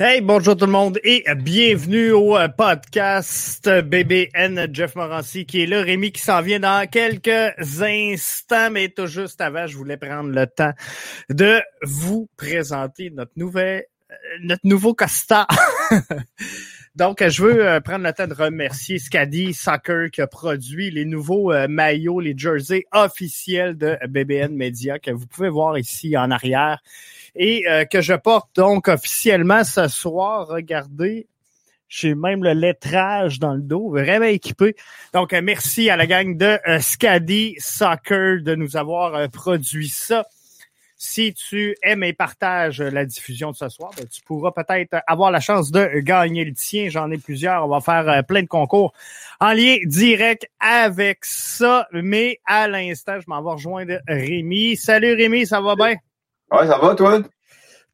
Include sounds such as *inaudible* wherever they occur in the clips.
Hey, bonjour tout le monde et bienvenue au euh, podcast BBN Jeff Morancy qui est là. Rémi qui s'en vient dans quelques instants, mais tout juste avant, je voulais prendre le temps de vous présenter notre nouvelle, euh, notre nouveau Costa. *laughs* Donc, je veux euh, prendre le temps de remercier Scadi Soccer qui a produit les nouveaux maillots, les jerseys officiels de BBN Media que vous pouvez voir ici en arrière et euh, que je porte donc officiellement ce soir. Regardez, j'ai même le lettrage dans le dos, vraiment équipé. Donc, euh, merci à la gang de euh, Scadi Soccer de nous avoir produit ça. Si tu aimes et partages la diffusion de ce soir, ben, tu pourras peut-être avoir la chance de gagner le tien. J'en ai plusieurs. On va faire plein de concours en lien direct avec ça. Mais à l'instant, je m'en vais rejoindre Rémi. Salut Rémi, ça va bien? Ouais, ça va, toi?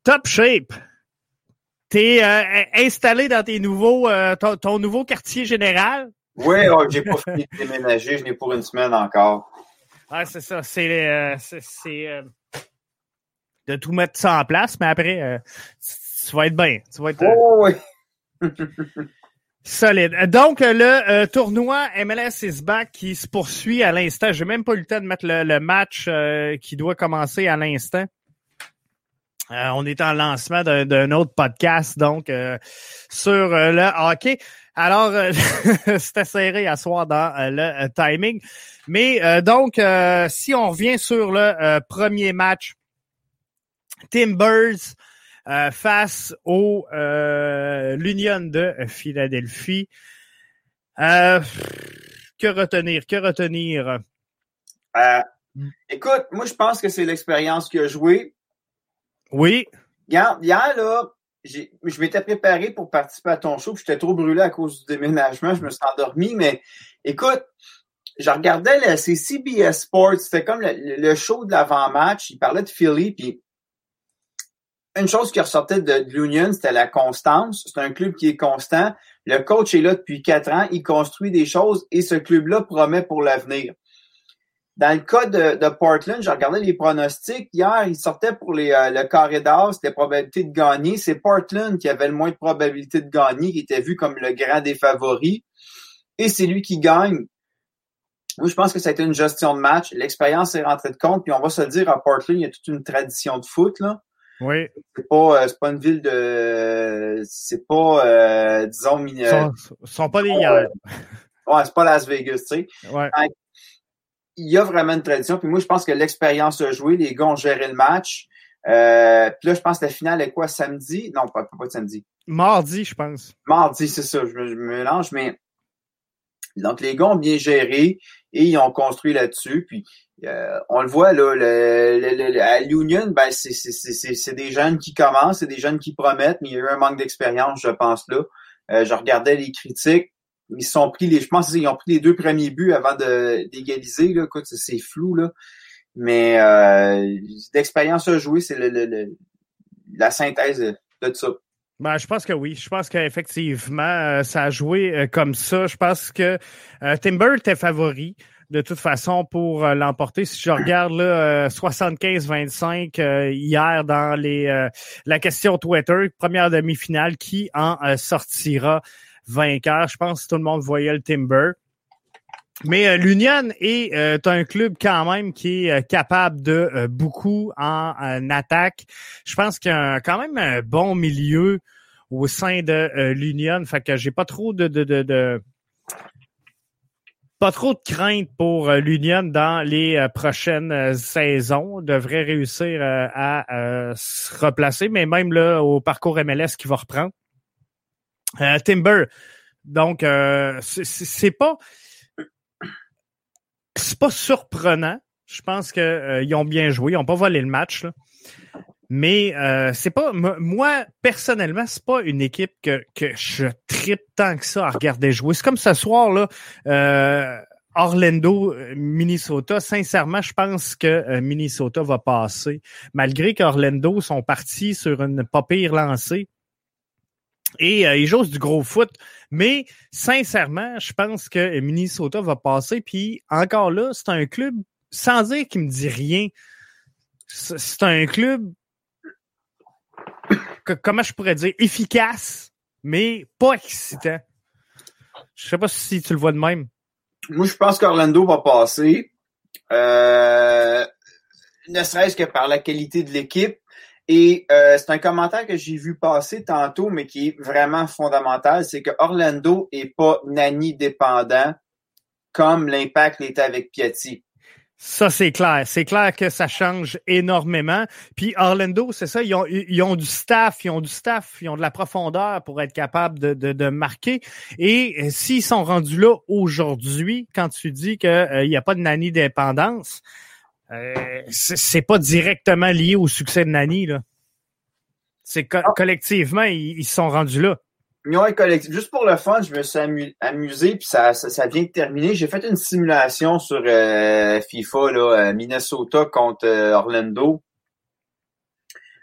Top shape. T'es euh, installé dans tes nouveaux, euh, ton, nouveau quartier général? Oui, j'ai pas fini de déménager, je n'ai pour une semaine encore. Ah, c'est ça. C'est euh, de tout mettre ça en place, mais après, tu vas être bien. Tu vas être. Oh, oui. Solide. Donc, le tournoi MLS is back qui se poursuit à l'instant. J'ai même pas eu le temps de mettre le match qui doit commencer à l'instant. Euh, on est en lancement d'un autre podcast, donc euh, sur euh, le hockey. Alors, *laughs* c'était serré à soir dans le timing. Mais donc, si on revient sur le premier match, Timbers face au l'Union de Philadelphie. que retenir? Que retenir? écoute, moi, je pense que c'est l'expérience qui a joué. Oui. Regarde, hier, là, je m'étais préparé pour participer à ton show, puis j'étais trop brûlé à cause du déménagement, je me suis endormi, mais écoute, je regardais le, c'est CBS Sports, c'était comme le, show de l'avant-match, il parlait de Philly, puis une chose qui ressortait de l'Union, c'était la constance. C'est un club qui est constant. Le coach est là depuis quatre ans, il construit des choses et ce club-là promet pour l'avenir. Dans le cas de, Portland, j'ai regardé les pronostics. Hier, il sortait pour les, euh, le carré d'or, c'était probabilité de gagner. C'est Portland qui avait le moins de probabilité de gagner, qui était vu comme le grand des favoris. Et c'est lui qui gagne. Moi, je pense que ça a été une gestion de match. L'expérience est rentrée de compte. Puis on va se dire, à Portland, il y a toute une tradition de foot. Là. Oui. C'est pas, euh, c'est pas une ville de. C'est pas, euh, disons. Ils sont, sont pas des hier. Ouais, c'est pas Las Vegas, tu sais. Ouais il y a vraiment une tradition. Puis moi, je pense que l'expérience a joué. Les gars ont géré le match. Euh, puis là, je pense que la finale est quoi, samedi? Non, pas, pas samedi. Mardi, je pense. Mardi, c'est ça. Je me, mélange, mais donc les gars ont bien géré et ils ont construit là-dessus. Puis euh, on le voit là, le, le, à l'Union, ben c'est des jeunes qui commencent, c'est des jeunes qui promettent, mais il y a eu un manque d'expérience, je pense là. Euh, je regardais les critiques ils sont pris les, je pense qu'ils ont pris les deux premiers buts avant de d'égaliser là. C'est flou là, mais euh, d'expérience à jouer, c'est le, la synthèse de tout ça. Ben, je pense que oui. Je pense qu'effectivement, euh, ça a joué euh, comme ça. Je pense que euh, Timber était favori de toute façon pour l'emporter. Si je regarde là, 75-25 hier dans les la question Twitter, première demi-finale, qui en sortira? Vainqueur. Je pense que tout le monde voyait le Timber. Mais euh, l'Union est euh, un club quand même qui est euh, capable de beaucoup en, attaque. Je pense qu'il y a quand même un bon milieu au sein de l'Union. Fait que j'ai pas trop de, pas trop de crainte pour l'Union dans les prochaines saisons. On devrait réussir à se replacer, mais même là au parcours MLS qui va reprendre. Euh, Timber. Donc, euh, c'est pas c'est pas surprenant. Je pense qu'ils euh, ont bien joué. Ils n'ont pas volé le match. Mais euh, c'est pas moi personnellement, c'est pas une équipe que, je tripe tant que ça à regarder jouer. C'est comme ce soir là, Orlando, Minnesota. Sincèrement, je pense que Minnesota va passer, malgré qu'Orlando sont partis sur une pas pire lancée et euh, ils jouent du gros foot. Mais sincèrement, je pense que Minnesota va passer. Puis encore là, c'est un club, sans dire qu'il me dit rien, c'est un club comment je pourrais dire, efficace, mais pas excitant. Je sais pas si tu le vois de même. Moi, je pense qu'Orlando va passer. Euh, ne serait-ce que par la qualité de l'équipe. Et euh, c'est un commentaire que j'ai vu passer tantôt, mais qui est vraiment fondamental, c'est que Orlando est pas Nani dépendant comme l'impact l'était avec Piatti. Ça, c'est clair. C'est clair que ça change énormément. Puis Orlando, c'est ça, ils ont, ils ont du staff, ils ont du staff, ils ont de la profondeur pour être capables de, de, de marquer. Et euh, s'ils sont rendus là aujourd'hui, quand tu dis qu'il euh, n'y a pas de Nani dépendance, euh, c'est pas directement lié au succès de Nani. Là. C'est co- Ah. collectivement, ils, ils sont rendus là. Ouais. Juste pour le fun, je me suis amu- amusé, puis ça, ça, ça vient de terminer. J'ai fait une simulation sur euh, FIFA, là, euh, Minnesota contre euh, Orlando.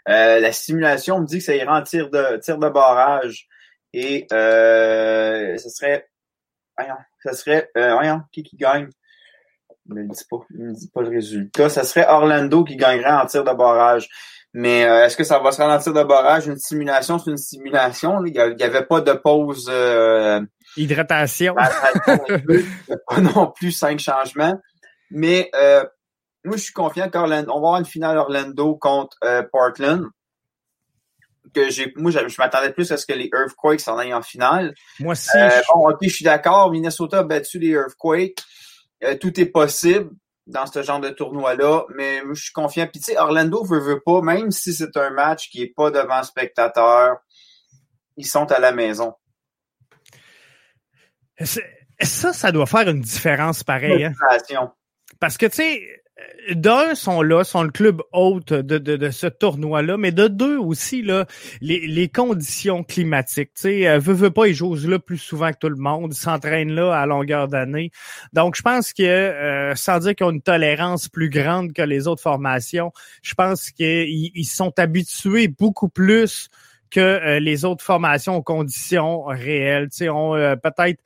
La simulation me dit que ça ira en tir de tir de barrage. Et euh, ce serait. Voyons, ça serait. Euh, voyons, qui qui gagne? Il me le dit pas. Il me dit pas le résultat. Ça serait Orlando qui gagnerait en tir de barrage. Mais euh, est-ce que ça va se rendre en tir de barrage? Une simulation, c'est une simulation. Il n'y avait pas de pause euh, Hydratation. *laughs* pas non plus cinq changements. Mais euh, moi, je suis confiant qu'Orlando, on va avoir une finale Orlando contre euh, Portland. Que j'ai, moi, je, je m'attendais plus à ce que les Earthquakes s'en aillent en finale. Moi aussi, Euh, je- bon, ok, je suis d'accord. Minnesota a battu les Earthquakes. Euh, tout est possible dans ce genre de tournoi-là, mais je suis confiant. Puis tu sais, Orlando veut, veut pas, même si c'est un match qui est pas devant spectateurs, ils sont à la maison. ça, ça doit faire une différence pareil. Hein? Parce que, tu sais, d'un, sont là, sont le club hôte de, de, ce tournoi-là, mais de deux aussi, là, les, les conditions climatiques. Tu sais, euh, veut, pas, ils jouent là plus souvent que tout le monde, s'entraînent là à longueur d'année. Donc, je pense que, euh, sans dire qu'ils ont une tolérance plus grande que les autres formations, je pense qu'ils ils sont habitués beaucoup plus que euh, les autres formations aux conditions réelles. Tu sais, ont euh, peut-être...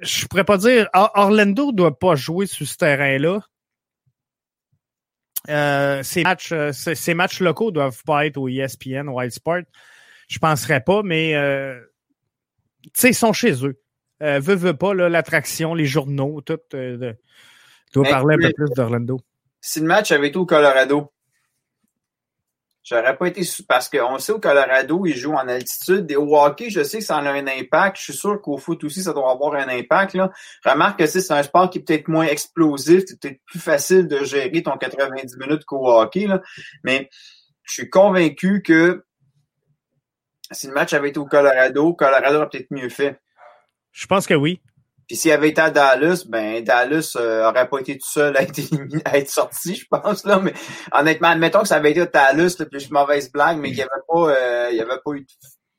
je pourrais pas dire. Or- Orlando doit pas jouer sur ce terrain-là. Euh, ces matchs, euh, ces, ces matchs locaux doivent pas être au ESPN, au Sport. Je penserais pas, mais euh, tu sais, ils sont chez eux. Euh, veux, veux pas, l'attraction, les journaux, tout. Euh, de- doit Mais- parler un peu plus d'Orlando. si le match avait été au Colorado, j'aurais pas été parce qu'on sait au Colorado, ils jouent en altitude. Et au hockey, je sais que ça en a un impact. Je suis sûr qu'au foot aussi, ça doit avoir un impact. Là. Remarque que c'est un sport qui est peut-être moins explosif, c'est peut-être plus facile de gérer ton 90 minutes qu'au hockey. Là. Mais je suis convaincu que si le match avait été au Colorado, Colorado aurait peut-être mieux fait. Je pense que oui. Puis s'il avait été à Dallas, ben Dallas euh, aurait pas été tout seul à être, éliminé- à être sorti, je pense là. Mais honnêtement, admettons que ça avait été à Dallas, je suis mauvaise blague, mais qu'il y avait pas, euh, il y avait pas eu.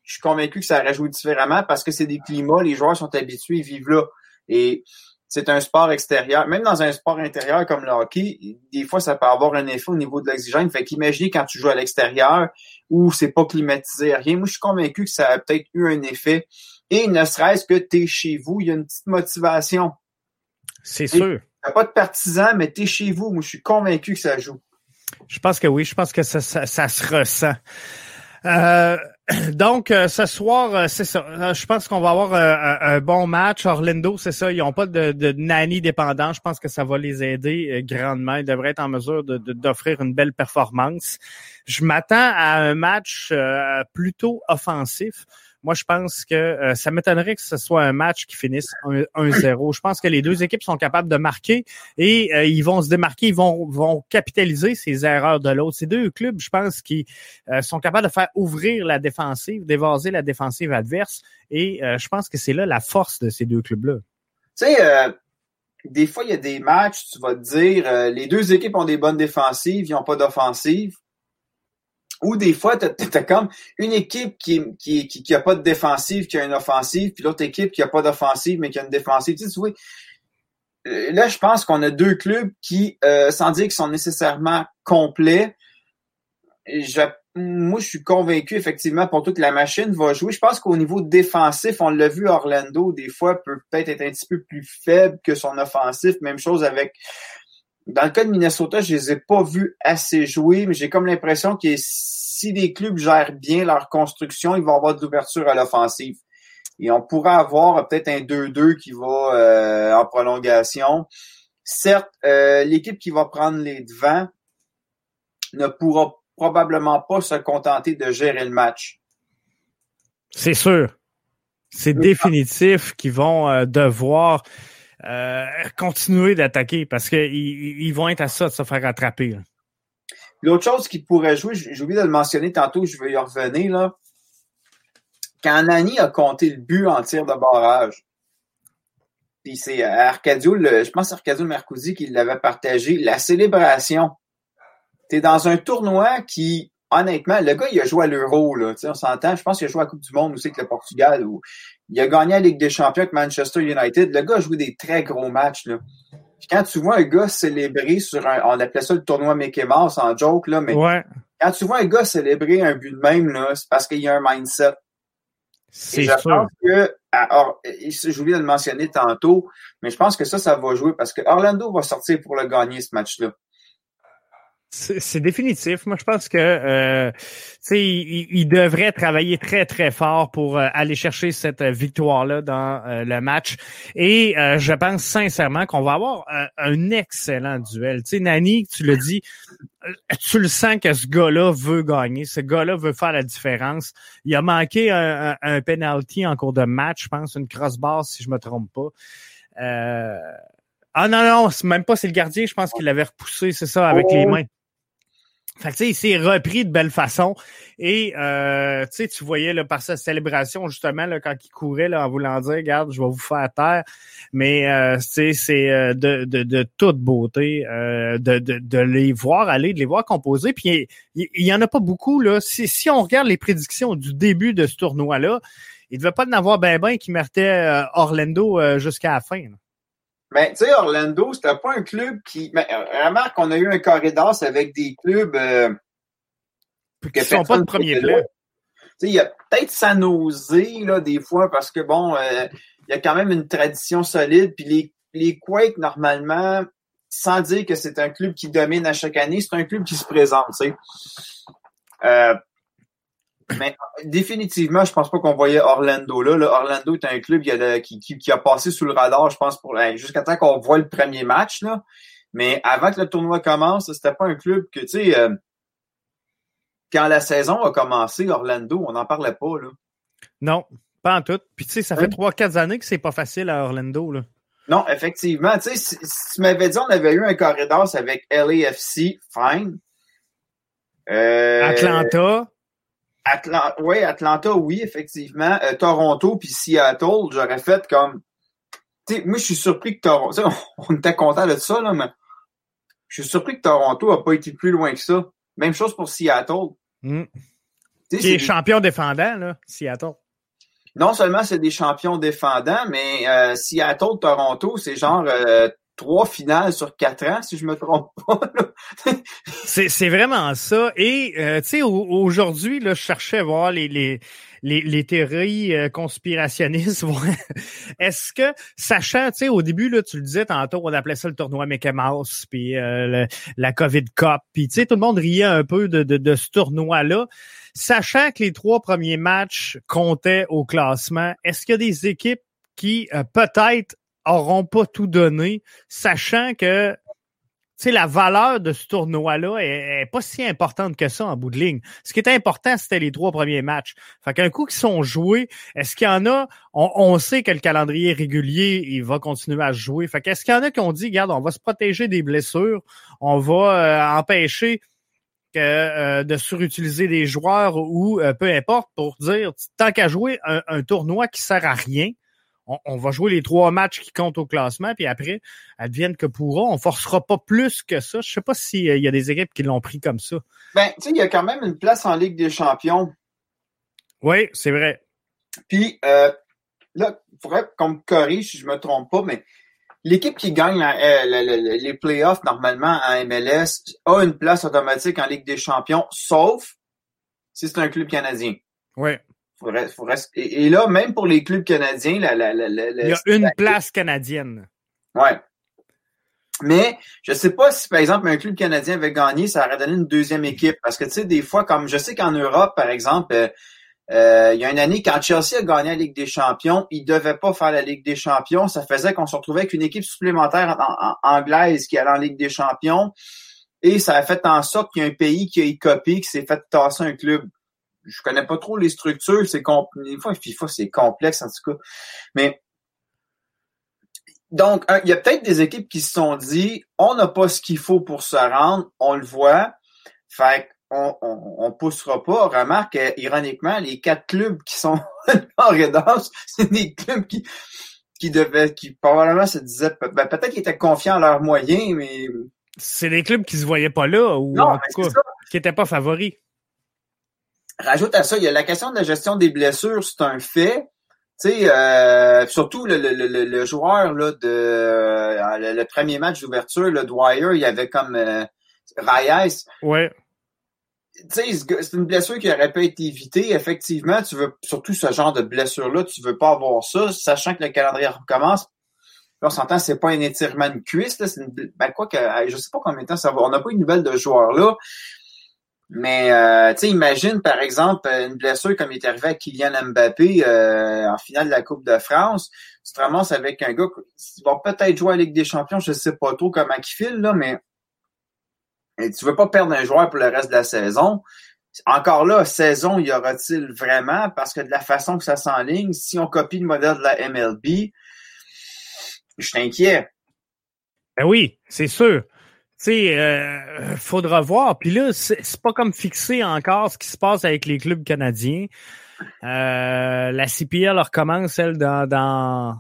Je suis convaincu que ça aurait joué différemment parce que c'est des climats, les joueurs sont habitués, ils vivent là. Et c'est un sport extérieur. Même dans un sport intérieur comme le hockey, des fois, ça peut avoir un effet au niveau de l'oxygène. Fait qu'imaginez quand tu joues à l'extérieur où c'est pas climatisé, rien. Moi, je suis convaincu que ça a peut-être eu un effet. Et ne serait-ce que tu es chez vous, il y a une petite motivation. C'est sûr. T'as pas de partisans, mais t'es chez vous. Moi, je suis convaincu que ça joue. Je pense que oui. Je pense que ça, ça, ça se ressent. Euh, *coughs* donc, euh, ce soir, euh, c'est ça. Euh, je pense qu'on va avoir un, bon match. Orlando, c'est ça. Ils n'ont pas de, de nanny dépendant. Je pense que ça va les aider grandement. Ils devraient être en mesure d'offrir une belle performance. Je m'attends à un match plutôt offensif. Moi, je pense que euh, ça m'étonnerait que ce soit un match qui finisse 1 1-0. Je pense que les deux équipes sont capables de marquer et euh, ils vont se démarquer, ils vont, vont capitaliser ces erreurs de l'autre. Ces deux clubs, je pense, qui euh, sont capables de faire ouvrir la défensive, d'évaser la défensive adverse. Et euh, je pense que c'est là la force de ces deux clubs-là. Tu sais, euh, des fois, il y a des matchs, tu vas te dire, euh, les deux équipes ont des bonnes défensives, ils n'ont pas d'offensive. Ou des fois, tu as, comme une équipe qui, qui, qui, qui a pas de défensive, qui a une offensive, puis l'autre équipe qui a pas d'offensive, mais qui a une défensive. Tu sais, tu euh, là, je pense qu'on a deux clubs qui, euh, sans dire qu'ils sont nécessairement complets, je, moi, je suis convaincu, effectivement, pour toute la machine va jouer. Je pense qu'au niveau défensif, on l'a vu, Orlando, des fois, peut peut-être être un petit peu plus faible que son offensif. Même chose avec dans le cas de Minnesota, je les ai pas vus assez jouer, mais j'ai comme l'impression que si les clubs gèrent bien leur construction, ils vont avoir de l'ouverture à l'offensive. Et on pourra avoir peut-être un 2-2 qui va euh, en prolongation. Certes, euh, l'équipe qui va prendre les devants ne pourra probablement pas se contenter de gérer le match. C'est sûr. C'est définitif qu'ils vont euh, devoir euh, continuer d'attaquer parce qu'ils ils vont être à ça de se faire rattraper. L'autre chose qui pourrait jouer, j'ai oublié de le mentionner tantôt, je vais y revenir, là. Quand Nani a compté le but en tir de barrage, puis c'est Arcadio, je pense Arcadio Mercousi qui l'avait partagé, la célébration. T'es dans un tournoi qui, honnêtement, le gars, il a joué à l'Euro, là, on s'entend, je pense qu'il a joué à la Coupe du Monde aussi avec le Portugal, ou il a gagné la Ligue des Champions avec Manchester United. Le gars a joué des très gros matchs, là. quand tu vois un gars célébrer sur un, on appelait ça le tournoi Mickey Mouse en joke, là, mais quand tu vois un gars célébrer un but de même, là, c'est parce qu'il y a un mindset. C'est je pense que, j'ai oublié de le mentionner tantôt, mais je pense que ça, ça va jouer parce que Orlando va sortir pour le gagner, ce match-là. C'est définitif. Moi, je pense que euh, il, il, devrait travailler très, très fort pour euh, aller chercher cette victoire-là dans euh, le match. Et euh, je pense sincèrement qu'on va avoir un excellent duel. Tu sais, Nani, tu le dis, tu le sens que ce gars-là veut gagner. Ce gars-là veut faire la différence. Il a manqué un, un, penalty en cours de match, je pense, une crossbar, si je me trompe pas. Ah non, non, même pas c'est le gardien, je pense qu'il l'avait repoussé, c'est ça, avec les oh. mains. Fait que, il s'est repris de belle façon. Et euh, tu voyais là, par sa célébration, justement, là, quand il courait là, en voulant dire Regarde, je vais vous faire taire. Mais euh, c'est euh, de, de, de, toute beauté euh, de, de, les voir aller, de les voir composer. Puis il, y en a pas beaucoup. Là. Si, si on regarde les prédictions du début de ce tournoi-là, il ne devait pas en avoir ben ben qui méritait euh, Orlando jusqu'à la fin. Mais tu sais, Orlando, c'était pas un club qui. Mais, euh, remarque qu'on a eu un corridor avec des clubs euh, qui sont pas de premier plan. Il y a peut-être sa nausée, là, des fois, parce que bon, euh, il y a quand même une tradition solide. Puis les, les Quakes, normalement, sans dire que c'est un club qui domine à chaque année, c'est un club qui se présente, tu sais. Euh, mais définitivement, je pense pas qu'on voyait Orlando là. Orlando est un club qui a, qui, a, passé sous le radar, je pense, pour jusqu'à temps qu'on voit le premier match. Là. Mais avant que le tournoi commence, c'était pas un club que, tu sais, euh, quand la saison a commencé, Orlando, on n'en parlait pas. Là. Non, pas en tout. Puis tu sais, ça fait trois, quatre années que c'est pas facile à Orlando. Là. Non, effectivement. Tu sais, si, tu m'avais dit on avait eu un corridor avec LAFC, fine. Euh, Atlanta. Atlanta, oui, Atlanta, oui, effectivement. Euh, Toronto puis Seattle, j'aurais fait comme. Tu moi, je suis surpris que Toronto. *laughs* On était content de ça, là, mais je suis surpris que Toronto n'a pas été plus loin que ça. Même chose pour Seattle. Mm. Qui est, champion défendant, là, Seattle. Non seulement c'est des champions défendants, mais euh, Seattle, Toronto, c'est genre euh, trois finales sur quatre ans, si je me trompe *laughs* pas. c'est vraiment ça. Et euh, tu sais, aujourd'hui, je cherchais à voir les, les, les, les théories euh, conspirationnistes. *laughs* Est-ce que, sachant, tu sais, au début, là, tu le disais tantôt, on appelait ça le tournoi Mickey Mouse, puis euh, la COVID Cup, puis tu sais, tout le monde riait un peu de, de, de ce tournoi-là. Sachant que les trois premiers matchs comptaient au classement, est-ce qu'il y a des équipes qui peut-être auront pas tout donné, sachant que la valeur de ce tournoi-là est, pas si importante que ça en bout de ligne. Ce qui était important, c'était les trois premiers matchs. Fait qu'un coup qui sont joués, est-ce qu'il y en a, on, sait que le calendrier régulier, il va continuer à jouer. Fait qu'est-ce qu'il y en a qui ont dit, regarde, on va se protéger des blessures, on va euh, empêcher euh, de surutiliser des joueurs ou euh, peu importe pour dire, tant qu'à jouer un, un tournoi qui sert à rien, on, va jouer les trois matchs qui comptent au classement, puis après, advienne que pourra. On forcera pas plus que ça. Je sais pas s'il euh, y a des équipes qui l'ont pris comme ça. Ben, tu sais, il y a quand même une place en Ligue des champions. Oui, c'est vrai. Puis, euh, là, il faudrait qu'on me corrige si je me trompe pas, mais l'équipe qui gagne euh, les playoffs normalement en MLS a une place automatique en Ligue des champions, sauf si c'est un club canadien. Oui. Et, là, même pour les clubs canadiens, la, la, il y a une place canadienne. Ouais. Mais je sais pas si, par exemple, un club canadien avait gagné, ça aurait donné une deuxième équipe. Parce que, tu sais, des fois, comme je sais qu'en Europe, par exemple, euh, euh, il y a une année, quand Chelsea a gagné la Ligue des Champions, il devait pas faire la Ligue des Champions. Ça faisait qu'on se retrouvait avec une équipe supplémentaire anglaise qui allait en Ligue des Champions. Et ça a fait en sorte qu'il y a un pays qui a écopé, qui s'est fait tasser un club. Je connais pas trop les structures, c'est des fois FIFA c'est complexe en tout cas. Mais donc, il y a peut-être des équipes qui se sont dit, on n'a pas ce qu'il faut pour se rendre, on le voit, fait on, on, poussera pas. Remarque, ironiquement, les quatre clubs qui sont *laughs* en redance, c'est des clubs qui, qui devaient, qui probablement se disaient, ben, peut-être qu'ils étaient confiants en leurs moyens, mais... C'est des clubs qui se voyaient pas là, ou en tout cas, qui n'étaient pas favoris. Rajoute à ça, il y a la question de la gestion des blessures, c'est un fait. Tu sais, euh, surtout le, le, le, le, joueur là, de euh, le, premier match d'ouverture, le Dwyer, il y avait comme euh, Reyes. Ouais. Tu sais, c'est une blessure qui aurait pas été évitée. Effectivement, tu veux surtout ce genre de blessure-là, tu veux pas avoir ça, sachant que le calendrier recommence. Là, on s'entend, c'est pas un étirement de cuisse, là, c'est une... ben, quoi que, je sais pas combien de temps ça va. On n'a pas une nouvelle de joueur là. Mais euh, tu sais, imagine par exemple une blessure comme il est arrivé à Kylian Mbappé euh, en finale de la Coupe de France. Tu te ramasses avec un gars qui va peut-être jouer à la Ligue des Champions, je sais pas trop comment il file, là, mais et tu veux pas perdre un joueur pour le reste de la saison. Encore là, saison, y aura-t-il vraiment? Parce que de la façon que ça s'enligne, si on copie le modèle de la MLB, je t'inquiète. Ben oui, c'est sûr sais, euh, faudra voir. Puis là, c'est pas comme fixé encore ce qui se passe avec les clubs canadiens. Euh, la CPL recommence, elle, dans, dans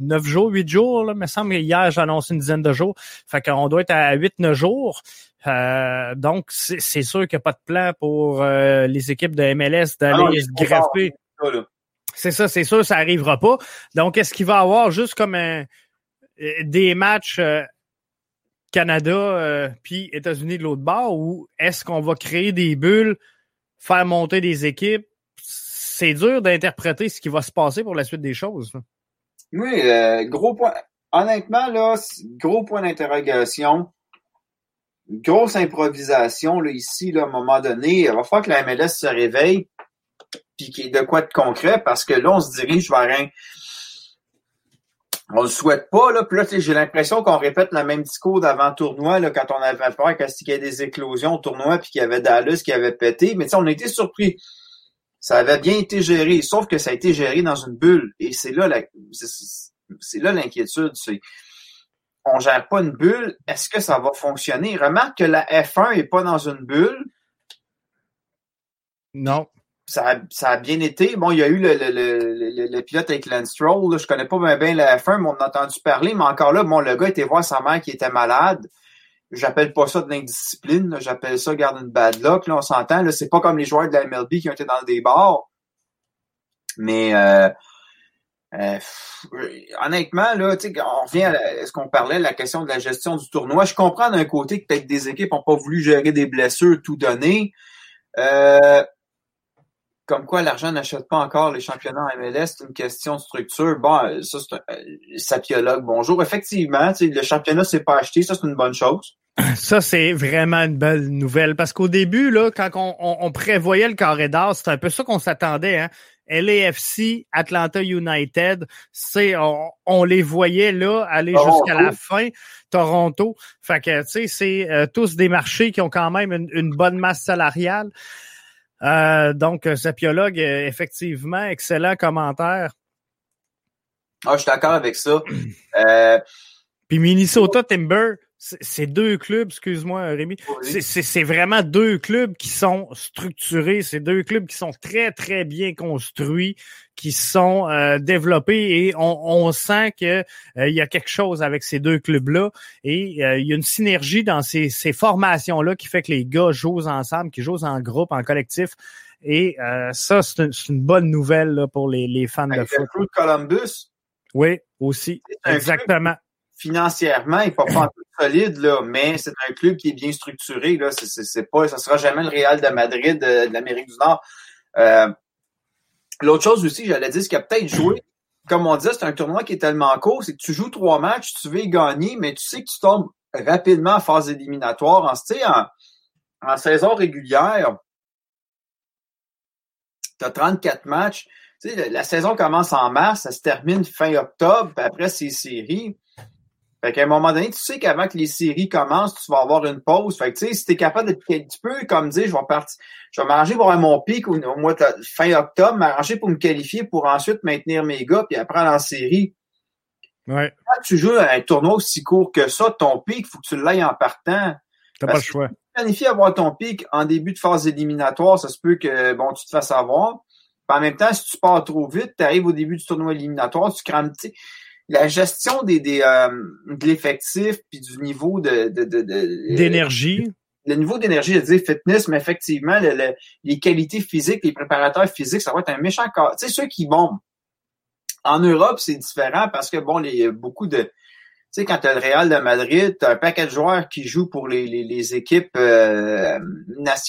9 jours, 8 jours, là, me semble. Hier, j'ai annoncé une dizaine de jours. Fait qu'on doit être à 8-9 jours. Euh, donc, c'est sûr qu'il n'y a pas de plan pour euh, les équipes de MLS d'aller se greffer. C'est ça, c'est sûr, ça arrivera pas. Donc, est-ce qu'il va y avoir juste comme un, des matchs Canada euh, puis États-Unis de l'autre bord ou est-ce qu'on va créer des bulles, faire monter des équipes? C'est dur d'interpréter ce qui va se passer pour la suite des choses. Oui, euh, gros point. Honnêtement, là, gros point d'interrogation. Grosse improvisation là, ici, là, à un moment donné. Il va falloir que la MLS se réveille puis qu'il y ait de quoi de concret parce que là, on se dirige vers un on le souhaite pas, là. Puis là, j'ai l'impression qu'on répète le même discours d'avant tournoi, là, quand on avait peur qu'il y ait des éclosions au tournoi, puis qu'il y avait Dallas qui avait pété. Mais tu on a été surpris. Ça avait bien été géré, sauf que ça a été géré dans une bulle. Et c'est là la, c'est là l'inquiétude. C'est, on gère pas une bulle. Est-ce que ça va fonctionner? Remarque que la F1 est pas dans une bulle. Non ça a, bien été. Bon, il y a eu le, le, le, le pilote avec Lance Stroll. Là. Je connais pas bien, bien la F1, mais on a entendu parler. Mais encore là, bon, le gars était voir sa mère qui était malade. J'appelle pas ça de l'indiscipline. J'appelle ça garde une bad luck. Là, on s'entend. Là, c'est pas comme les joueurs de la MLB qui ont été dans des bars. Mais euh, euh, honnêtement, là, on revient à ce qu'on parlait, la question de la gestion du tournoi. Je comprends d'un côté que peut-être des équipes n'ont pas voulu gérer des blessures, tout donner. Euh, comme quoi l'argent n'achète pas encore les championnats en MLS, c'est une question de structure. Bon, euh, ça, c'est un euh, sapiologue. Bonjour. Effectivement, le championnat s'est pas acheté, ça, c'est une bonne chose. *laughs* Ça, c'est vraiment une belle nouvelle. Parce qu'au début, là, quand on, prévoyait le carré d'or, c'était un peu ça qu'on s'attendait. Hein? LAFC, Atlanta United, c'est on, les voyait là aller jusqu'à la fin. Toronto, fait que tu sais, c'est euh, tous des marchés qui ont quand même une bonne masse salariale. Euh, donc, Sapiologue, euh, effectivement, excellent commentaire. Ah, je suis d'accord avec ça. *clears throat* Euh, Puis Minnesota Timber, c'est deux clubs, excuse-moi Rémi, c'est vraiment deux clubs qui sont structurés, c'est deux clubs qui sont très, très bien construits, qui sont euh, développés et on, sent qu'il euh, y a quelque chose avec ces deux clubs-là et euh, il y a une synergie dans ces, ces formations-là qui fait que les gars jouent ensemble, qui jouent en groupe, en collectif. Et ça, c'est une, bonne nouvelle là, pour les, les fans de foot. Le Columbus. Oui, aussi. Exactement financièrement, il n'est pas, pas solide, là, mais c'est un club qui est bien structuré. Là. C'est, pas, ça sera jamais le Real de Madrid de, l'Amérique du Nord. Euh, l'autre chose aussi, j'allais dire, ce qui a peut-être joué comme on dit, c'est un tournoi qui est tellement court, c'est que tu joues trois matchs, tu veux gagner, mais tu sais que tu tombes rapidement en phase éliminatoire. En, en, saison régulière, tu as 34 matchs. La saison commence en mars, ça se termine fin octobre, puis après, c'est séries. Fait qu'à un moment donné, tu sais qu'avant que les séries commencent, tu vas avoir une pause. Fait que tu sais, si t'es capable de un petit peu comme dire, je vais partir, je vais m'arranger pour avoir mon pic au, mois de fin octobre, m'arranger pour me qualifier pour ensuite maintenir mes gars puis après en série. Ouais. Quand tu joues un tournoi aussi court que ça, ton pic, il faut que tu l'ailles en partant. T'as pas le choix. Si tu planifies avoir ton pic en début de phase éliminatoire, ça se peut que bon, tu te fasses avoir. en même temps, si tu pars trop vite, tu arrives au début du tournoi éliminatoire, tu crames, la gestion des, des euh, de l'effectif puis du niveau de, de, de, d'énergie. Le niveau d'énergie, je dis fitness, mais effectivement, le, les qualités physiques, les préparateurs physiques, ça va être un méchant cas. Tu sais, ceux qui vont en Europe, c'est différent parce que bon, les beaucoup de. Tu sais, quand tu as le Real de Madrid, tu as un paquet de joueurs qui jouent pour les, les, les équipes euh,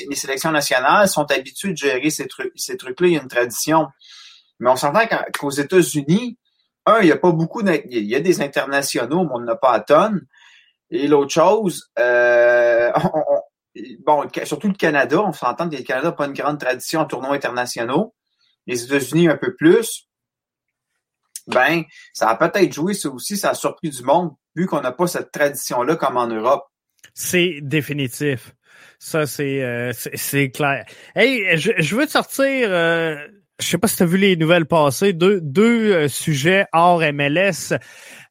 les sélections nationales, sont habitués de gérer ces trucs, ces trucs-là, il y a une tradition. Mais on s'entend qu'aux États-Unis, un, il n'y a pas beaucoup, il y a des internationaux, mais on n'a pas à tonnes. Et l'autre chose, euh, *laughs* bon, surtout le Canada, on s'entend que le Canada n'a pas une grande tradition en tournois internationaux. Les États-Unis un peu plus. Ben, ça a peut-être joué, ça aussi, ça a surpris du monde, vu qu'on n'a pas cette tradition-là comme en Europe. C'est définitif. Ça, c'est euh, clair. Hey, je, je veux te sortir euh, je sais pas si tu as vu les nouvelles passer, deux, deux euh, sujets hors MLS.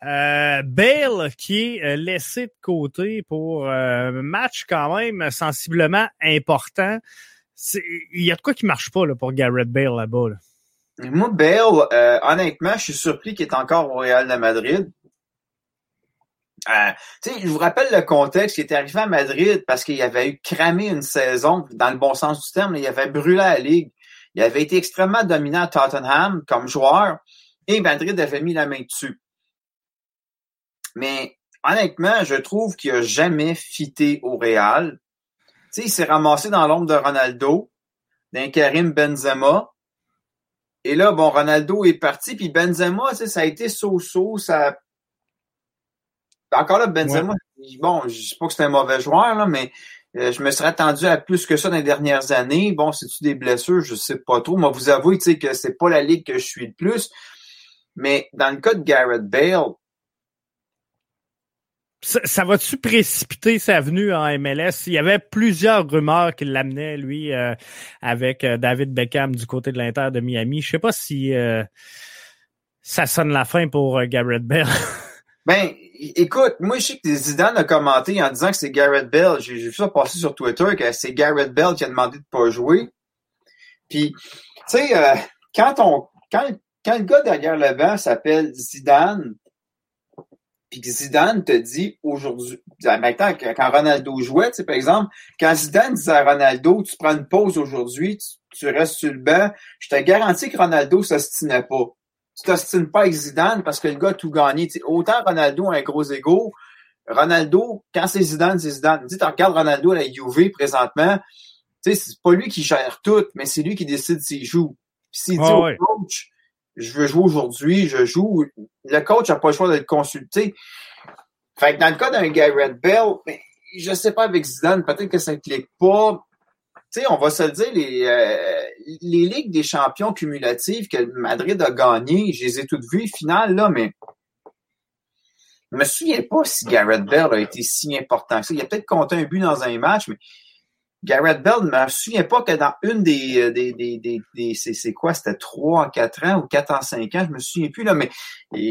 Euh, Bale qui est euh, laissé de côté pour un match quand même sensiblement important. Il y a de quoi qui marche pas là, pour Garrett Bale là-bas. Moi, Bale, honnêtement, je suis surpris qu'il est encore au Real de Madrid. je vous rappelle le contexte, il était arrivé à Madrid parce qu'il avait eu cramé une saison, dans le bon sens du terme, il avait brûlé la Ligue. Il avait été extrêmement dominant à Tottenham comme joueur et Madrid avait mis la main dessus. Mais honnêtement, je trouve qu'il n'a jamais fité au Real. Tu sais, il s'est ramassé dans l'ombre de Ronaldo, d'un Karim Benzema. Et là, bon, Ronaldo est parti, puis Benzema, ça a été so-so, ça... Encore là, Benzema, bon, je sais pas que c'est un mauvais joueur, là, mais je me serais attendu à plus que ça dans les dernières années. Bon, c'est-tu des blessures? Je sais pas trop. Moi, vous avouez que c'est pas la ligue que je suis le plus. Mais dans le cas de Garrett Bale, ça, va-tu précipiter sa venue en MLS? Il y avait plusieurs rumeurs qui l'amenaient, lui, euh, avec euh, David Beckham du côté de l'Inter de Miami. Je sais pas si ça sonne la fin pour Garrett Bale. *laughs* ben, écoute, moi, je sais que Zidane a commenté en disant que c'est Garrett Bell. J'ai vu ça passer sur Twitter, que c'est Garrett Bell qui a demandé de pas jouer. Puis, tu sais, euh, quand on, quand, quand le gars derrière le banc s'appelle Zidane, puis que Zidane te dit aujourd'hui, maintenant, quand Ronaldo jouait, tu sais, par exemple, quand Zidane disait à Ronaldo, tu prends une pause aujourd'hui, tu, tu, restes sur le banc, je te garantis que Ronaldo s'ostinait pas tu t'ostines pas avec Zidane parce que le gars a tout gagné. autant Ronaldo a un gros ego. Ronaldo, quand c'est Zidane, c'est Zidane. Tu regardes Ronaldo à la Juve présentement. C'est pas lui qui gère tout, mais c'est lui qui décide s'il joue. S'il dit ah au coach, je veux jouer aujourd'hui, je joue, le coach n'a pas le choix de le consulter. Fait que dans le cas d'un Garrett Bell, ben, je sais pas avec Zidane, peut-être que ça ne clique pas sais, on va se le dire, les, euh, les Ligues des champions cumulatives que Madrid a gagnées, je les ai toutes vues finales, là, mais je me souviens pas si Garrett Bell a été si important que ça. Il a peut-être compté un but dans un match, mais Garrett Bell, je me souviens pas que dans une des, euh, des, des, des, c'est quoi, c'était trois en quatre ans ou quatre en cinq ans, je me souviens plus, là, mais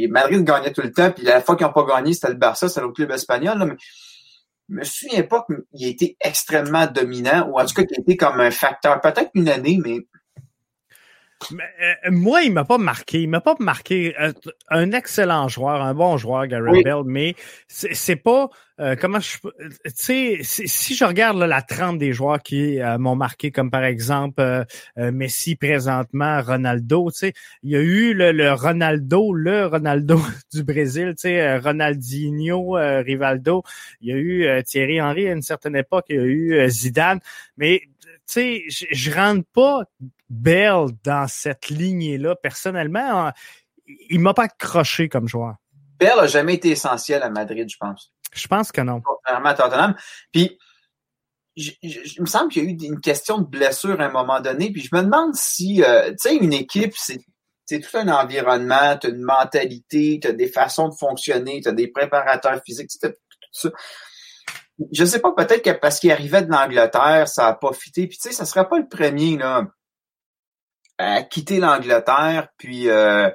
Madrid gagnait tout le temps, puis la fois qu'ils n'ont pas gagné, c'était le Barça, c'était le club espagnol, là, mais me souviens pas qu'il a été extrêmement dominant, ou en tout cas qu'il a été comme un facteur, peut-être une année, mais euh, moi, il m'a pas marqué. Il m'a pas marqué. Euh, un excellent joueur, un bon joueur, Gary Bell, mais c'est pas euh, comment je. Tu sais, si je regarde la trente des joueurs qui m'ont marqué, comme par exemple Messi présentement, Ronaldo. Tu sais, il y a eu le, Ronaldo, le Ronaldo *laughs* du Brésil. Tu sais, Ronaldinho, Rivaldo. Il y a eu Thierry Henry à une certaine époque. Il y a eu Zidane, mais tu sais, je rentre pas Bell dans cette lignée-là. Personnellement, il m'a pas accroché comme joueur. Bell a jamais été essentiel à Madrid, je pense. Je pense que non. Contrairement à Tottenham. Puis, il me semble qu'il y a eu une question de blessure à un moment donné. Puis je me demande si, euh, tu sais, une équipe, c'est c'est tout un environnement, tu as une mentalité, tu as des façons de fonctionner, tu as des préparateurs physiques, tout ça. Je sais pas, peut-être que parce qu'il arrivait de l'Angleterre, ça a pas fité. Puis tu sais, ça serait pas le premier là, à quitter l'Angleterre, puis euh,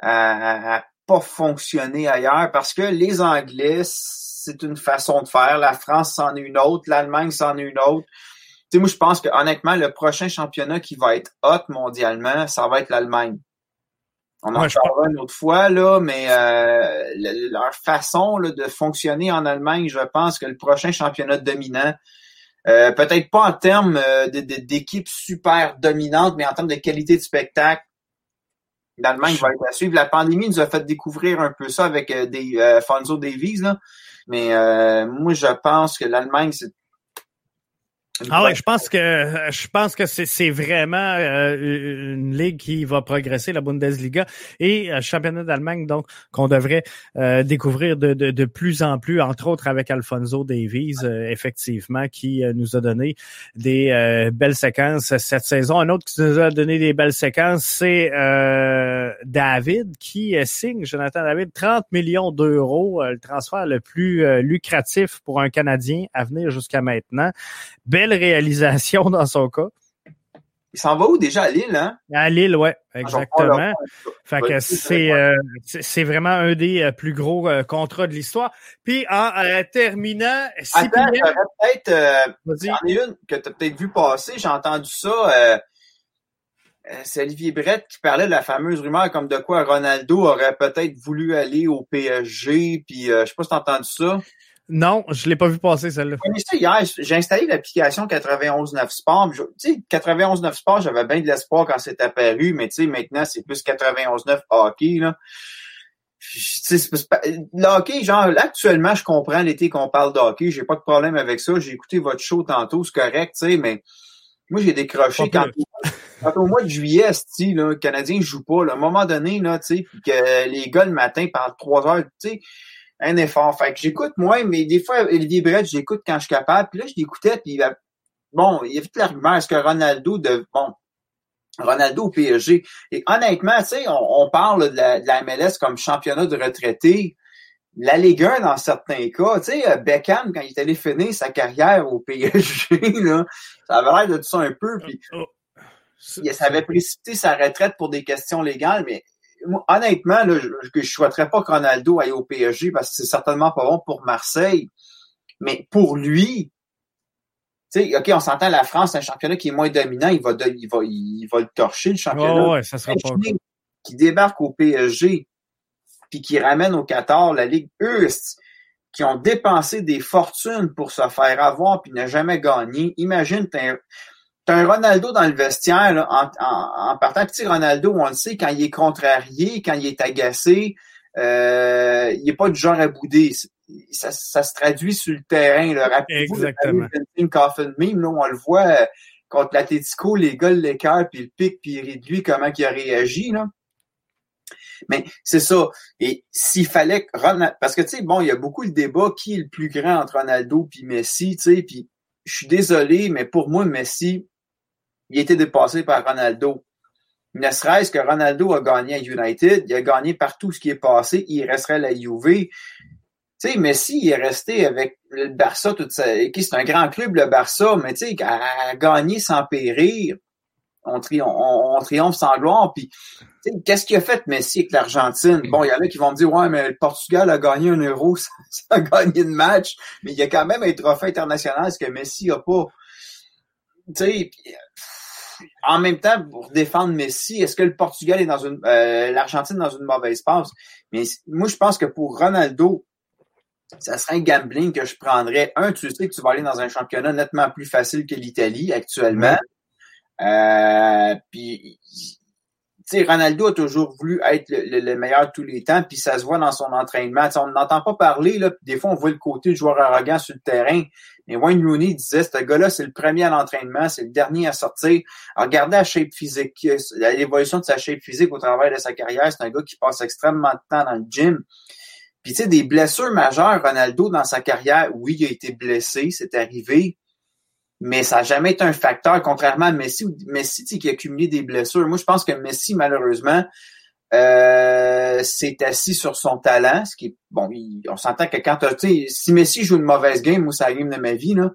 à, à, pas fonctionner ailleurs, parce que les Anglais, c'est une façon de faire. La France, c'en est une autre. L'Allemagne, c'en est une autre. Tu sais, moi, je pense que honnêtement, le prochain championnat qui va être hot mondialement, ça va être l'Allemagne. On en parlera une autre fois, là, mais euh, leur façon là, de fonctionner en Allemagne, je pense que le prochain championnat dominant, euh, peut-être pas en termes euh, d'équipe super dominante, mais en termes de qualité de spectacle, l'Allemagne va être à suivre. La pandémie nous a fait découvrir un peu ça avec des Fonzo Davies, là. mais moi je pense que l'Allemagne, c'est ah oui, je pense que je pense que c'est vraiment euh, une ligue qui va progresser, la Bundesliga et euh, championnat d'Allemagne, donc qu'on devrait euh, découvrir de, de, de, plus en plus, entre autres avec Alfonso Davies, effectivement, qui nous a donné des belles séquences cette saison. Un autre qui nous a donné des belles séquences, c'est David, qui signe, Jonathan David, 30 millions d'euros, le transfert le plus lucratif pour un Canadien à venir jusqu'à maintenant. Belle réalisation dans son cas. Il s'en va où déjà à Lille, hein? À Lille, ouais, ah, exactement. Fait que c'est euh, c'est vraiment un des euh, plus gros euh, contrats de l'histoire. Puis en terminant, Attends, peut-être une que tu as peut-être vu passer, j'ai entendu ça. c'est Olivier Brett qui parlait de la fameuse rumeur comme de quoi Ronaldo aurait peut-être voulu aller au PSG, puis je sais pas si tu as entendu ça. Non, je l'ai pas vu passer celle-là. hier, j'ai installé l'application 91.9 Sport. Tu sais, 91.9 Sport, j'avais bien de l'espoir quand c'est apparu, mais tu sais, maintenant, c'est plus 91.9 hockey, là. Le hockey, genre, là, actuellement, je comprends l'été qu'on parle de hockey, j'ai pas de problème avec ça. J'ai écouté votre show tantôt, c'est correct, tu sais, mais moi, j'ai décroché quand, quand, au mois de juillet, tu là, le Canadien joue pas, là, à un moment donné, là, tu sais, que les gars le matin parlent trois heures, tu sais, un effort. Fait que j'écoute moins, mais des fois, Olivier Brett, j'écoute quand je suis capable. Puis là, je l'écoutais, puis bon, il y a vite l'argument, est-ce que Ronaldo de bon. Ronaldo au PSG. Et honnêtement, tu sais, on, parle de la, MLS comme championnat de retraités. La Ligue 1, dans certains cas, tu sais, Beckham, quand il est allé finir sa carrière au PSG, *laughs* là, ça avait l'air de ça un peu. Puis, oh, oh. ça avait précipité sa retraite pour des questions légales, mais honnêtement, là, je, je souhaiterais pas que Ronaldo aille au PSG parce que c'est certainement pas bon pour Marseille. Mais pour lui, tu sais, OK, on s'entend la France, un championnat qui est moins dominant, il va, il va, il va le torcher, le championnat. Oh ouais, ça sera pas qui débarque au PSG, puis qui ramène au Qatar la Ligue eux, qui ont dépensé des fortunes pour se faire avoir puis n'a jamais gagné. Imagine, T'as un Ronaldo dans le vestiaire là, en, en, en, partant. Petit Ronaldo, on le sait, quand il est contrarié, quand il est agacé, euh, il n'est pas du genre à bouder. Ça, ça, se traduit sur le terrain. Là. Exactement. Coffin Meme, là, on le voit euh, contre l'Atletico, les gars l'écœur, puis le pic, puis il rit de lui, comment il a réagi. Là. Mais c'est ça. Et s'il fallait que Ronaldo... Parce que, tu sais, bon, il y a beaucoup de débats qui est le plus grand entre Ronaldo puis Messi, tu sais, puis je suis désolé, mais pour moi, Messi, il a été dépassé par Ronaldo. Ne serait-ce que Ronaldo a gagné à United, il a gagné partout ce qui est passé, il resterait à la Juve. Tu sais, Messi, il est resté avec le Barça toute sa... C'est un grand club, le Barça, mais tu sais, a gagné sans périr. On, triomphe sans gloire. Puis, qu'est-ce qu'il a fait Messi avec l'Argentine? Bon, il y en a qui vont me dire, ouais, mais le Portugal a gagné un euro, *laughs* ça, a gagné une match, mais il y a quand même un trophée international, ce que Messi a pas. Tu sais, en même temps, pour défendre Messi, est-ce que le Portugal est dans une, euh, l'Argentine dans une mauvaise passe? Mais moi, je pense que pour Ronaldo, ça serait un gambling que je prendrais. Un, tu sais que tu vas aller dans un championnat nettement plus facile que l'Italie actuellement. Euh, puis, sais, Ronaldo a toujours voulu être le, meilleur de tous les temps, puis ça se voit dans son entraînement. on n'entend pas parler, là, des fois on voit le côté joueur arrogant sur le terrain. Mais Wayne Rooney disait, ce gars-là, c'est le premier à l'entraînement, c'est le dernier à sortir. regardez la shape physique, l'évolution de sa shape physique au travers de sa carrière. C'est un gars qui passe extrêmement de temps dans le gym. Puis tu sais, des blessures majeures, Ronaldo, dans sa carrière, oui, il a été blessé, c'est arrivé, mais ça n'a jamais été un facteur, contrairement à Messi, Messi qui a cumulé des blessures. Moi, je pense que Messi, malheureusement, euh, s'est assis sur son talent, ce qui est bon. on s'entend que quand tu sais, si Messi joue une mauvaise game, moi, c'est la game de ma vie, là.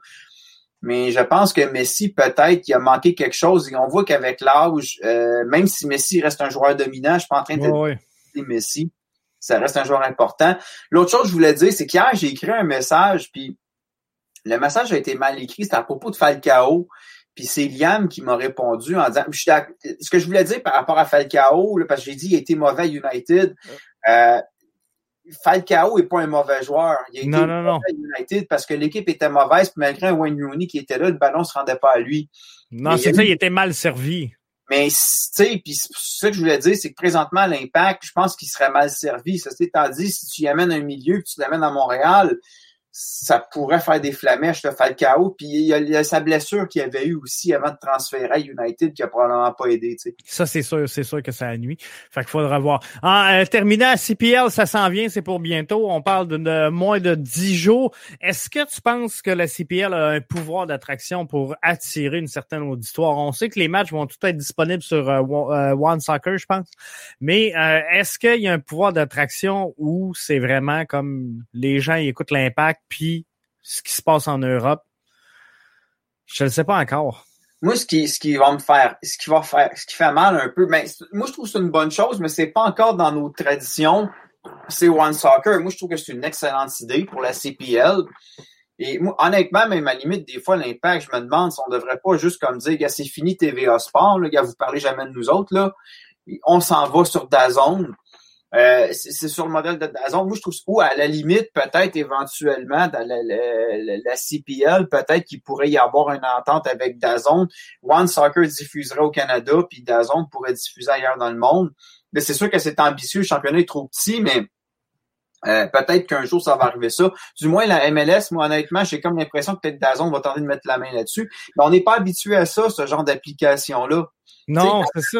Mais je pense que Messi, peut-être, il a manqué quelque chose. Et on voit qu'avec l'âge, euh, même si Messi reste un joueur dominant, je suis pas en train de dire Messi ça reste un joueur important. L'autre chose que je voulais dire, c'est qu'hier, j'ai écrit un message, puis le message a été mal écrit, c'était à propos de Falcao. Puis c'est Liam qui m'a répondu en disant, ce que je voulais dire par rapport à Falcao, parce que j'ai dit a été mauvais à United. Euh, Falcao n'est pas un mauvais joueur. Il a été non, non, non. à United parce que l'équipe était mauvaise, puis malgré un Wayne Rooney qui était là, le ballon ne se rendait pas à lui. Non, c'est ça, il était mal servi. Mais, tu sais, puis ce que je voulais dire, c'est que présentement, l'impact, je pense qu'il serait mal servi. Ça, c'est dit, si tu y amènes un milieu, puis tu l'amènes à Montréal, ça pourrait faire des flamèches, le Falcao. Puis il y, a, sa blessure qu'il avait eu aussi avant de transférer à United qui a probablement pas aidé. Ça, c'est sûr, c'est sûr que ça a nuit. Fait qu'il faudra voir. En euh, terminant à CPL, ça s'en vient, c'est pour bientôt. On parle de, moins de dix jours. Est-ce que tu penses que la CPL a un pouvoir d'attraction pour attirer une certaine auditoire? On sait que les matchs vont tout être disponibles sur euh, euh, One Soccer, je pense. Mais est-ce qu'il y a un pouvoir d'attraction où c'est vraiment comme les gens écoutent l'impact puis ce qui se passe en Europe, je ne sais pas encore. Moi, ce qui, ce qui va me faire, ce qui va faire, ce qui fait mal un peu, ben, moi, je trouve que c'est une bonne chose, mais c'est pas encore dans nos traditions. C'est One Soccer. Moi, je trouve que c'est une excellente idée pour la CPL. Et moi, honnêtement, même à limite, des fois, l'impact, je me demande si on devrait pas juste comme dire, gars, c'est fini TVA Sport, là, gars, vous parlez jamais de nous autres, là. On s'en va sur Dazone. Euh, c'est sur le modèle de Dazon. Moi, je trouve ou à la limite, peut-être éventuellement dans la, la, CPL, peut-être qu'il pourrait y avoir une entente avec Dazon. One Soccer diffuserait au Canada, puis Dazon pourrait diffuser ailleurs dans le monde. Mais c'est sûr que c'est ambitieux, le championnat est trop petit, mais euh, peut-être qu'un jour ça va arriver ça. Du moins la MLS, moi honnêtement, j'ai comme l'impression que peut-être Dazon va tenter de mettre la main là-dessus. Mais on n'est pas habitué à ça, ce genre d'application là. Non, c'est ça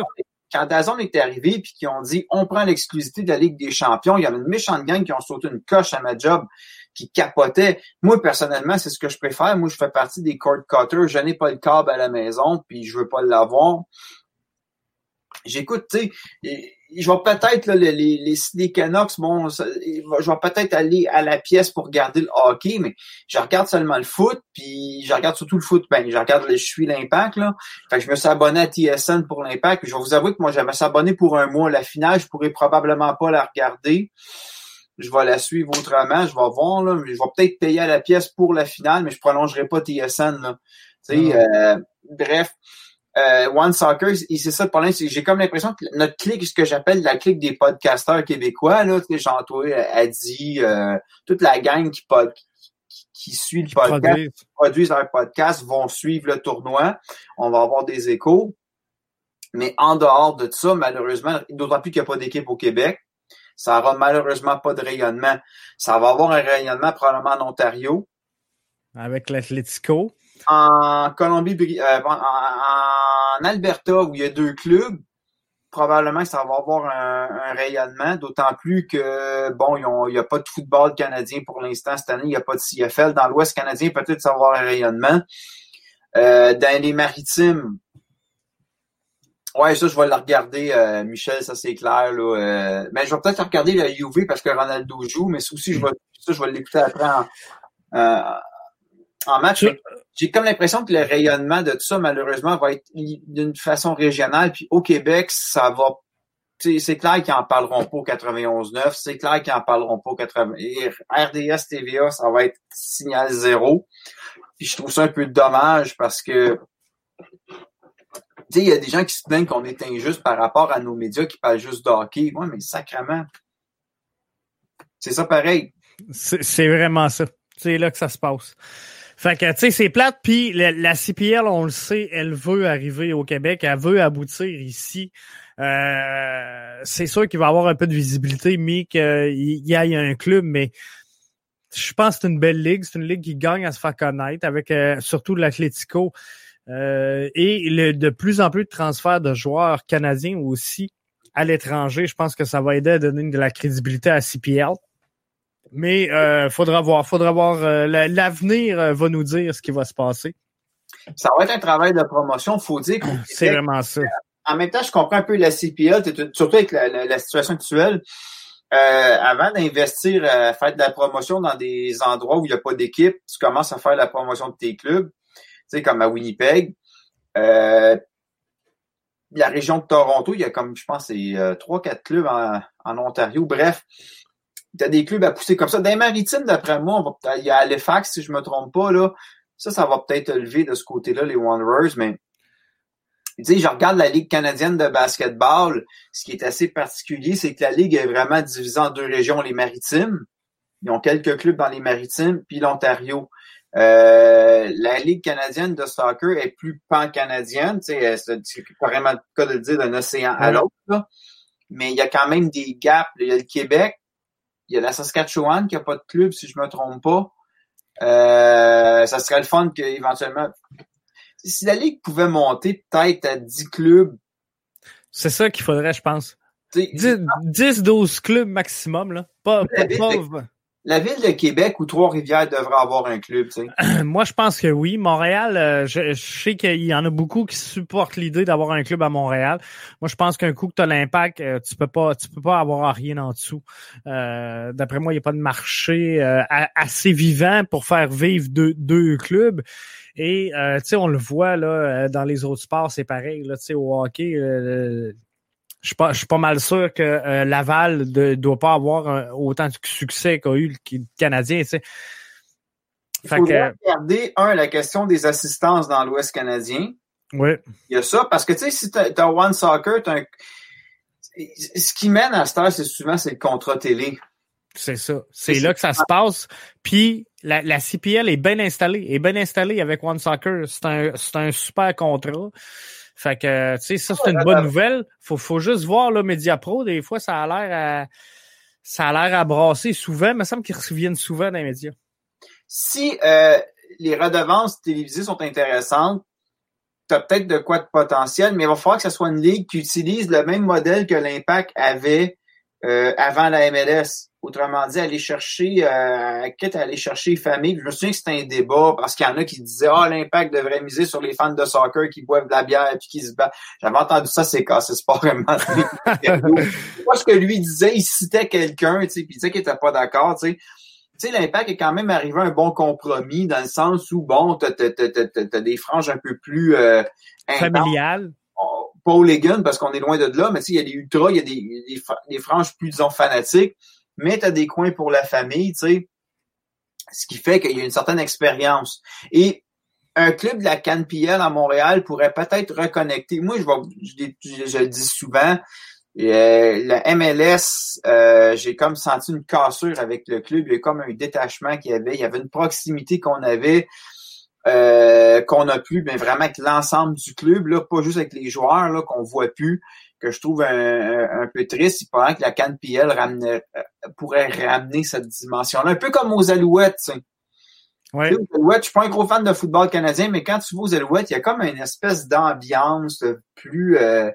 quand Dazon est arrivé puis qui ont dit on prend l'exclusivité de la Ligue des Champions, il y avait une méchante gang qui ont sauté une coche à ma job qui capotait. Moi, personnellement, c'est ce que je préfère. Moi, je fais partie des cord cutters. Je n'ai pas le câble à la maison, puis je veux pas l'avoir. J'écoute, tu sais, je vais peut-être, les, les, les Canucks, bon, je vais peut-être aller à la pièce pour regarder le hockey, mais je regarde seulement le foot, puis je regarde surtout le foot. Ben, je regarde, je suis l'impact, là. Fait que je me suis abonné à TSN pour l'impact. Je vais vous avouer que moi, j'avais abonné pour un mois. La finale, je pourrais probablement pas la regarder. Je vais la suivre autrement, je vais voir, là. Je vais peut-être payer à la pièce pour la finale, mais je prolongerai pas TSN, là. Tu sais, euh, bref euh, One Soccer, c'est ça le problème, c'est j'ai comme l'impression que notre clique, ce que j'appelle la clique des podcasteurs québécois, là, tu sais, Jean-Toi, Adi, euh, toute la gang qui, pod, qui, suit le podcast, qui produisent leur podcast, vont suivre le tournoi. On va avoir des échos. Mais en dehors de ça, malheureusement, d'autant plus qu'il n'y a pas d'équipe au Québec, ça n'aura malheureusement pas de rayonnement. Ça va avoir un rayonnement probablement en Ontario. Avec l'Atletico en Colombie, euh, en, Alberta, où il y a deux clubs, probablement que ça va avoir un, rayonnement, d'autant plus que, bon, il n'y a pas de football canadien pour l'instant cette année, il n'y a pas de CFL. Dans l'Ouest canadien, peut-être ça va avoir un rayonnement. Euh, dans les maritimes, ouais, ça, je vais le regarder, euh, Michel, ça c'est clair. Là, mais je vais peut-être regarder la UV parce que Ronaldo joue, mais ça aussi, je vais, je vais l'écouter après en, en match. J'ai comme l'impression que le rayonnement de tout ça, malheureusement, va être d'une façon régionale. Puis au Québec, ça va. C'est clair qu'ils en parleront pas au 91.9. C'est clair qu'ils en parleront pas au 80. RDS TVA, ça va être signal zéro. Puis je trouve ça un peu dommage parce que il y a des gens qui se plaignent qu'on est injuste par rapport à nos médias qui parlent juste de hockey. Oui, mais sacrément. C'est ça pareil. C'est vraiment ça. C'est là que ça se passe. Fait que, tu sais, c'est plate. Puis la, CPL, on le sait, elle veut arriver au Québec, elle veut aboutir ici. Euh, c'est sûr qu'il va avoir un peu de visibilité, mais qu'il y ait un club, mais je pense que c'est une belle ligue. C'est une ligue qui gagne à se faire connaître avec euh, surtout l'Atlético. Euh, et le, de plus en plus de transferts de joueurs canadiens aussi à l'étranger. Je pense que ça va aider à donner de la crédibilité à CPL. Mais euh, faudra voir, faudra voir. Euh, l'avenir euh, va nous dire ce qui va se passer. Ça va être un travail de promotion, faut dire. C'est vraiment ça. En même temps, je comprends un peu la CPL, surtout avec la, situation actuelle. Euh, avant d'investir à faire de la promotion dans des endroits où il n'y a pas d'équipe, tu commences à faire la promotion de tes clubs, tu sais, comme à Winnipeg. Euh, la région de Toronto, il y a comme, je pense, c'est trois, quatre clubs en, en Ontario. Bref, tu as des clubs à pousser comme ça. Dans les maritimes, d'après moi, il y a Halifax, si je me trompe pas, là. Ça, ça va peut-être lever de ce côté-là, les Wanderers, mais tu sais, je regarde la Ligue canadienne de basketball. Ce qui est assez particulier, c'est que la Ligue est vraiment divisée en deux régions, les maritimes. Ils ont quelques clubs dans les maritimes, puis l'Ontario. Euh, la Ligue canadienne de soccer est plus pan-canadienne. Tu sais, c'est carrément le cas de le dire d'un océan à l'autre. Mais il y a quand même des gaps. Il y a le Québec, il y a la Saskatchewan qui n'a pas de club, si je me trompe pas. Euh, ça serait le fun qu'éventuellement. Si la Ligue pouvait monter peut-être à 10 clubs. C'est ça qu'il faudrait, je pense. 10-12 clubs maximum, là. Pas, pas, *laughs* la ville de Québec ou Trois-Rivières devrait avoir un club, tu sais? *clears throat* Moi, je pense que oui. Montréal, euh, je, sais qu'il y en a beaucoup qui supportent l'idée d'avoir un club à Montréal. Moi, je pense qu'un coup que tu as l'impact, euh, tu peux pas tu peux pas avoir rien en dessous. Euh, d'après moi, il n'y a pas de marché assez vivant pour faire vivre deux, deux clubs. Et tu sais, on le voit là dans les autres sports, c'est pareil. Là, tu sais, au hockey, je suis pas, je suis pas mal sûr que euh, Laval ne doit pas avoir autant de succès qu'a eu le Canadien. Tu sais. Il faut regarder, un, la question des assistances dans l'Ouest canadien. Oui. Il y a ça, parce que tu sais, si tu as, One Soccer, as un... ce qui mène à ce c'est souvent c'est le contrat télé. C'est ça. C'est là que ça se passe. Puis la, la CPL est bien installée, est bien installée avec One Soccer. C'est un, un super contrat. Fait que, tu sais, ça, c'est une bonne nouvelle. Faut, faut juste voir, là, Mediapro, des fois, ça a l'air à, ça a l'air à brasser souvent. Il me semble qu'ils reviennent souvent dans les médias. Si euh, les redevances télévisées sont intéressantes, tu as peut-être de quoi de potentiel, mais il va falloir que ce soit une ligue qui utilise le même modèle que l'Impact avait euh, avant la MLS. Autrement dit, aller chercher, euh, quitte à aller chercher famille. Je me souviens que c'était un débat parce qu'il y en a qui disaient Ah, oh, l'impact devrait miser sur les fans de soccer qui boivent de la bière et qui se battent. J'avais entendu ça, c'est cassé, c'est pas vraiment. Moi, *laughs* ce que lui disait, il citait quelqu'un, tu sais, puis il disait qu'il était pas d'accord, tu sais. Tu sais, l'impact est quand même arrivé à un bon compromis dans le sens où, bon, t'as, as, des franges un peu plus euh, familiales pas au parce qu'on est loin de là, mais il y a des ultras, il y a des, des, franges plus, disons, fanatiques, mais tu des coins pour la famille, tu sais. Ce qui fait qu'il y a une certaine expérience. Et un club de la CanPL à Montréal pourrait peut-être reconnecter. Moi, je, vais, le dis souvent, euh, la MLS, euh, j'ai comme senti une cassure avec le club. Il y a comme un détachement qu'il y avait. Il y avait une proximité qu'on avait. Euh, qu'on a plus, mais vraiment avec l'ensemble du club, là, pas juste avec les joueurs là, qu'on voit plus, que je trouve un, peu triste. Il paraît que la canne PL euh, pourrait ramener cette dimension-là, un peu comme aux Alouettes. Tu Ouais. Alouettes, je suis pas un gros fan de football canadien, mais quand tu vas aux Alouettes, il y a comme une espèce d'ambiance plus euh,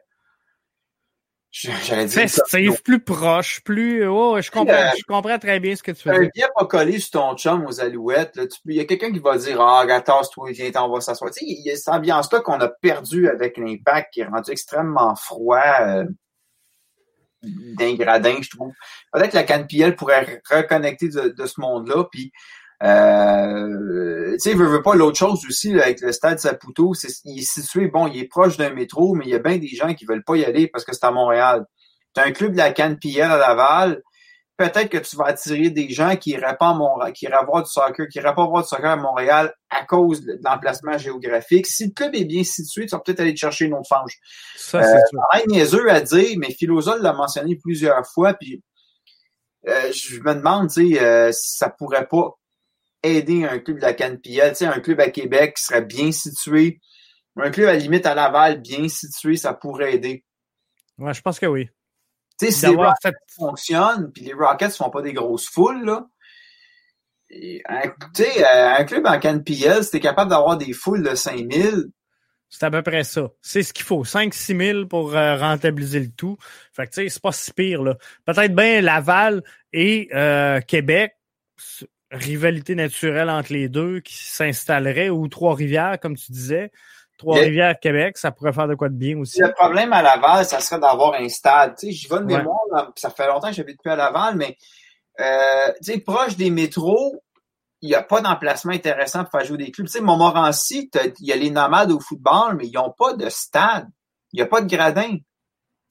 J'allais dire. Festif, plus proche, plus. Oh, je comprends, euh, je comprends très bien ce que tu veux dire. Un pas collé sur ton chum aux alouettes. Là, il y a quelqu'un qui va dire Ah, toi viens, on va s'asseoir. Tu sais, il y a cette ambiance-là qu'on a perdue avec l'impact qui est rendu extrêmement froid. Euh, d'ingradin, je trouve. Peut-être que la canne pourrait reconnecter de, de ce monde-là, puis euh, tu sais, veut, veut pas l'autre chose aussi avec le stade Saputo, c'est, il est situé, bon, il est proche d'un métro, mais il y a bien des gens qui veulent pas y aller parce que c'est à Montréal. Tu as un club de la canne à Laval, peut-être que tu vas attirer des gens qui iraient pas à Montréal, qui iraient voir du soccer, qui iraient pas voir du soccer à Montréal à cause de l'emplacement géographique. Si le club est bien situé, tu vas peut-être aller te chercher une autre fange. Ça, c'est euh, niaiseux à dire, mais Philosol l'a mentionné plusieurs fois, puis euh, je me demande, tu sais, euh, ça pourrait pas aider un club de la CanPL, tu sais, un club à Québec qui serait bien situé, un club à limite à Laval bien situé, ça pourrait aider. Ouais, je pense que oui. Tu sais, si les Rockets fait... fonctionnent, puis les Rockets font pas des grosses foules, là, un, euh, un club en CanPL, si t'es capable d'avoir des foules de 5000, c'est à peu près ça. C'est ce qu'il faut. 5-6 000 pour euh, rentabiliser le tout. Fait que, tu sais, c'est pas si pire, là. Peut-être bien Laval et euh, Québec, rivalité naturelle entre les deux qui s'installerait, ou Trois-Rivières, comme tu disais. Trois-Rivières, Québec, ça pourrait faire de quoi de bien aussi. Le problème à Laval, ça serait d'avoir un stade. Tu sais, j'y vais de mémoire, ça fait longtemps que j'habite plus à Laval, mais euh, tu sais, proche des métros, il n'y a pas d'emplacement intéressant pour faire jouer des clubs. Tu sais, Montmorency, il y a les nomades au football, mais ils n'ont pas de stade. Il n'y a pas de gradin.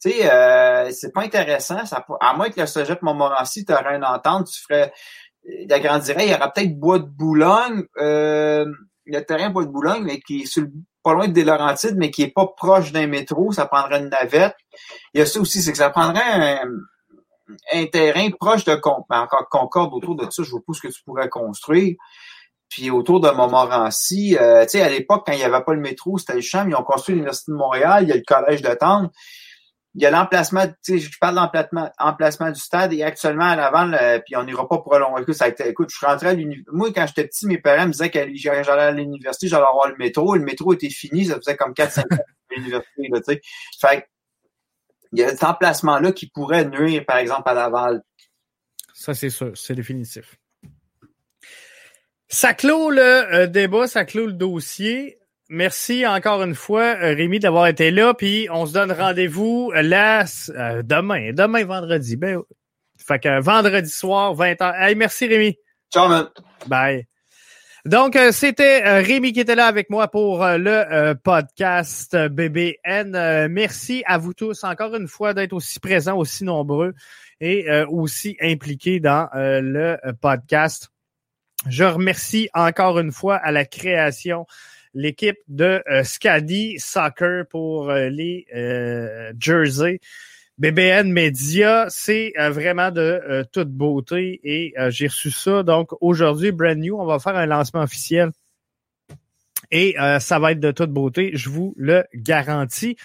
Tu sais, euh, c'est pas intéressant. Ça, à moins que le Cégep Montmorency, tu aurais une entente, tu ferais, il agrandirait, il y aura peut-être Bois de Boulogne, euh, le terrain Bois de Boulogne, mais qui est sur pas loin de des Laurentides, mais qui est pas proche d'un métro, ça prendrait une navette. Il y a ça aussi, c'est que ça prendrait un, un terrain proche de ben, encore Concorde autour de ça, je vois pas ce que tu pourrais construire. Puis autour de Montmorency, euh, tu sais, à l'époque, quand il n'y avait pas le métro, c'était le champ, ils ont construit l'Université de Montréal, il y a le collège de Tendre. Il y a l'emplacement, tu sais, je parle d'emplacement emplacement du stade et actuellement à l'avant, puis on n'ira pas pour. Écoute, ça écoute, je rentré à l'université. Moi, quand j'étais petit, mes parents me disaient que j'allais à l'université, j'allais avoir le métro. Le métro était fini, ça faisait comme 4-5 ans à l'université, tu sais. Fait il y a cet emplacement-là qui pourrait nuire, par exemple, à Laval. Ça, c'est sûr, c'est définitif. Ça clôt le euh, débat, ça clôt le dossier. Merci encore une fois, euh, Rémi, d'avoir été là. Puis on se donne rendez-vous là euh, demain, demain vendredi. Ben, fait que vendredi soir, 20h. Hey, merci Rémi. Ciao, man. Bye. Donc, euh, c'était euh, Rémi qui était là avec moi pour euh, le podcast BBN. merci à vous tous encore une fois d'être aussi présents, aussi nombreux et aussi impliqués dans le podcast. Je remercie encore une fois à la création l'équipe de Scadi Soccer pour les jerseys. BBN Media, c'est euh, vraiment de euh, toute beauté et euh, j'ai reçu ça. Donc aujourd'hui, brand new, on va faire un lancement officiel et ça va être de toute beauté, je vous le garantis.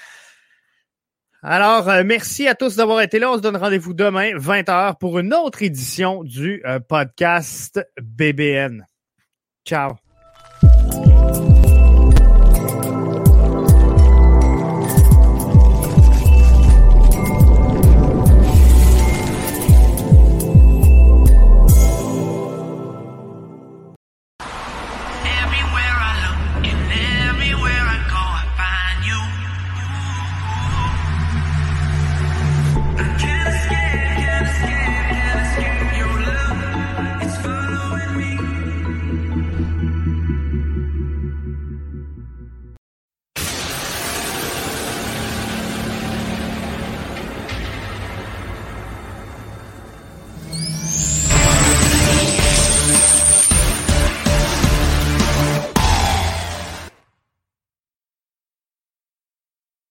Alors, merci à tous d'avoir été là. On se donne rendez-vous demain, 20h, pour une autre édition du podcast BBN. Ciao.